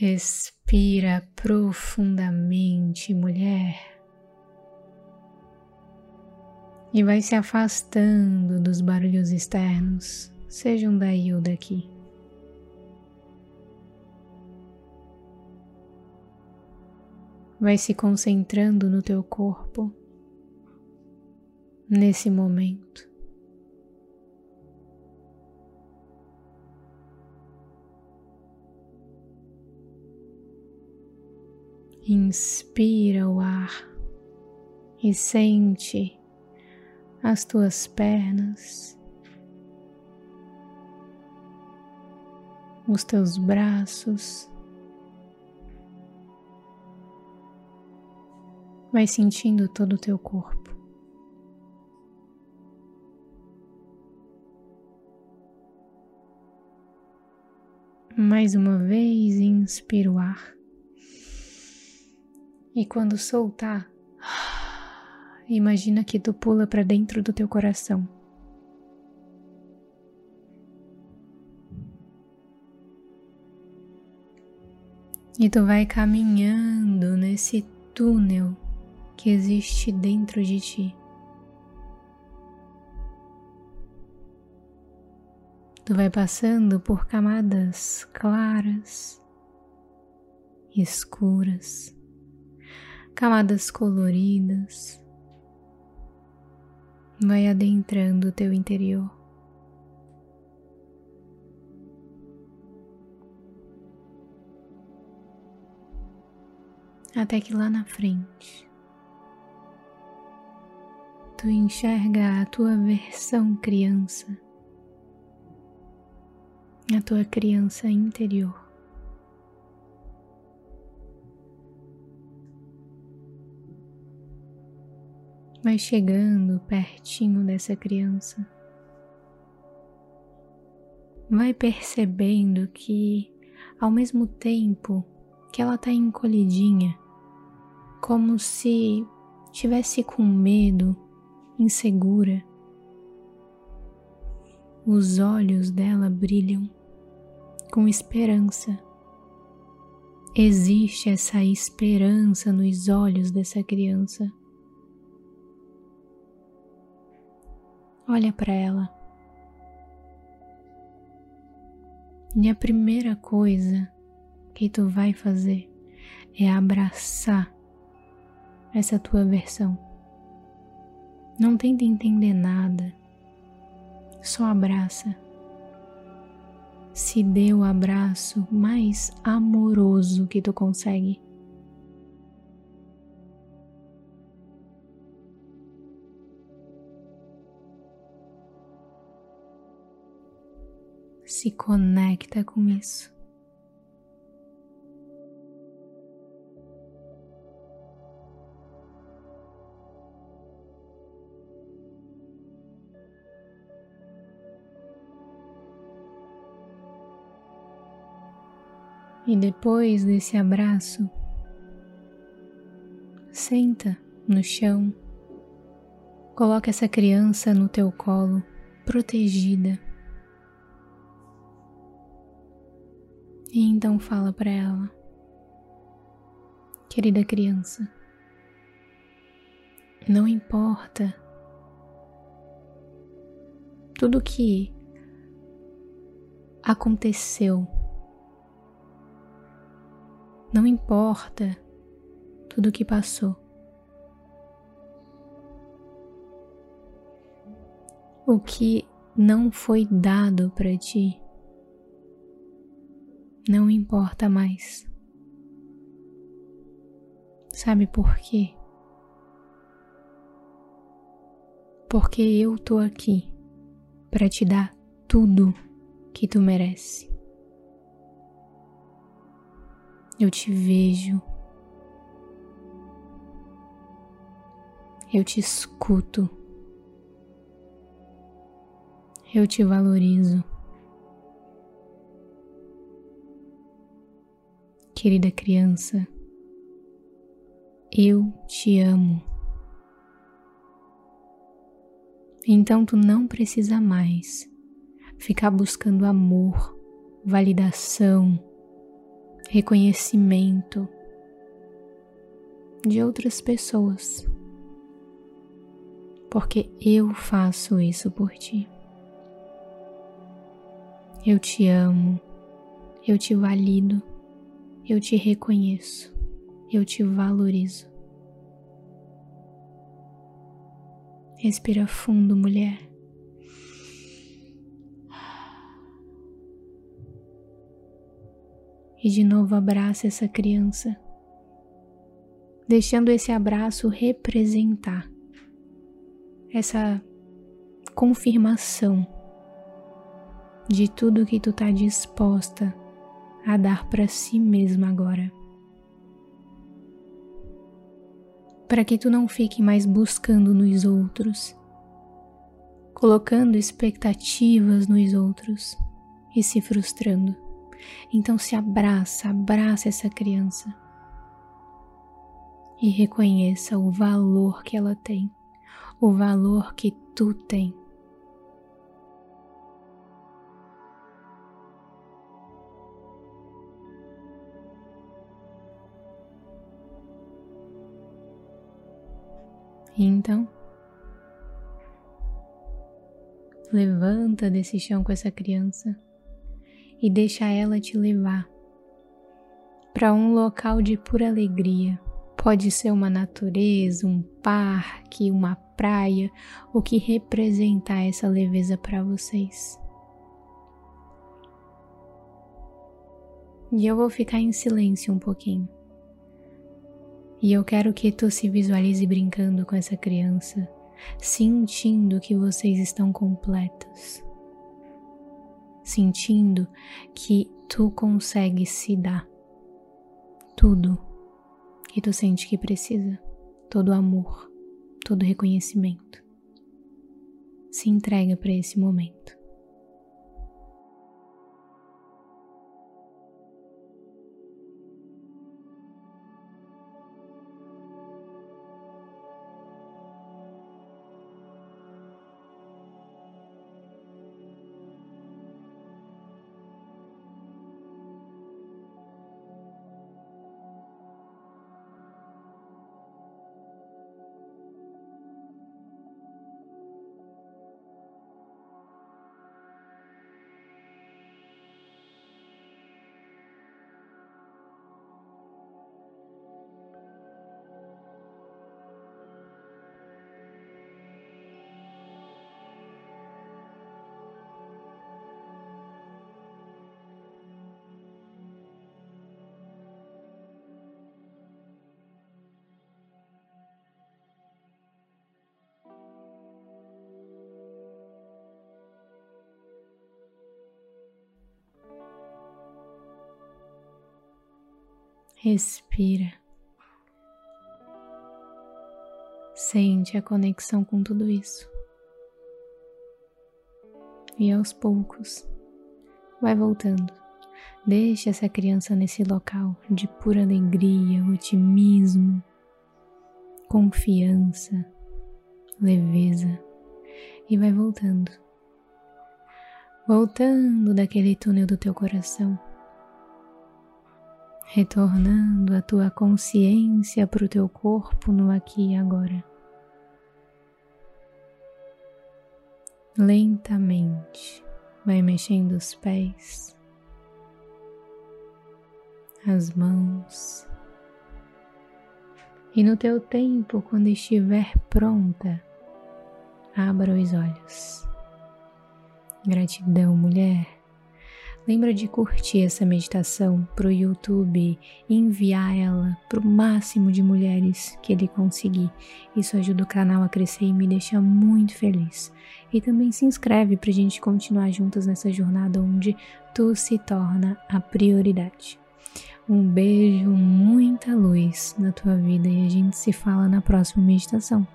Respira profundamente, mulher. E vai se afastando dos barulhos externos, sejam daí ou daqui. Vai se concentrando no teu corpo nesse momento. Inspira o ar e sente as tuas pernas, os teus braços. Vai sentindo todo o teu corpo. Mais uma vez, inspira o ar. E quando soltar, imagina que tu pula para dentro do teu coração. E tu vai caminhando nesse túnel que existe dentro de ti. Tu vai passando por camadas claras, escuras, camadas coloridas, vai adentrando o teu interior. Até que lá na frente tu enxerga a tua versão criança, a tua criança interior. Vai chegando pertinho dessa criança. Vai percebendo que, ao mesmo tempo que ela está encolhidinha, como se tivesse com medo, insegura, os olhos dela brilham com esperança. Existe essa esperança nos olhos dessa criança. Olha para ela. E a primeira coisa que tu vai fazer é abraçar essa tua versão. Não tenta entender nada, só abraça. Se dê o abraço mais amoroso que tu consegue. Se conecta com isso. E depois desse abraço, senta no chão, coloca essa criança no teu colo, protegida. E então fala para ela, querida criança, não importa tudo que aconteceu, não importa tudo que passou. O que não foi dado para ti não importa mais. Sabe por quê? Porque eu tô aqui para te dar tudo que tu merece. Eu te vejo. Eu te escuto. Eu te valorizo. Querida criança, eu te amo. Então tu não precisa mais ficar buscando amor, validação, reconhecimento de outras pessoas, porque eu faço isso por ti. Eu te amo, eu te valido, eu te reconheço, eu te valorizo. Respira fundo, mulher. E de novo abraça essa criança, deixando esse abraço representar essa confirmação de tudo que tu tá disposta a dar para si mesma agora. Para que tu não fique mais buscando nos outros, colocando expectativas nos outros e se frustrando. Então se abraça, abraça essa criança e reconheça o valor que ela tem, o valor que tu tem. E então, levanta desse chão com essa criança e deixa ela te levar para um local de pura alegria. Pode ser uma natureza, um parque, uma praia, o que representar essa leveza para vocês. E eu vou ficar em silêncio um pouquinho. E eu quero que tu se visualize brincando com essa criança, sentindo que vocês estão completos, sentindo que tu consegue se dar tudo que tu sente que precisa, todo amor, todo reconhecimento. Se entrega para esse momento. Respira. Sente a conexão com tudo isso. E aos poucos, vai voltando. Deixa essa criança nesse local de pura alegria, otimismo, confiança, leveza e vai voltando. Voltando daquele túnel do teu coração retornando a tua consciência para o teu corpo no aqui e agora. Lentamente vai mexendo os pés, as mãos, e no teu tempo, quando estiver pronta, abra os olhos. Gratidão, mulher Lembra de curtir essa meditação para o YouTube e enviar ela para o máximo de mulheres que ele conseguir. Isso ajuda o canal a crescer e me deixa muito feliz. E também se inscreve para a gente continuar juntas nessa jornada onde tu se torna a prioridade. Um beijo, muita luz na tua vida e a gente se fala na próxima meditação.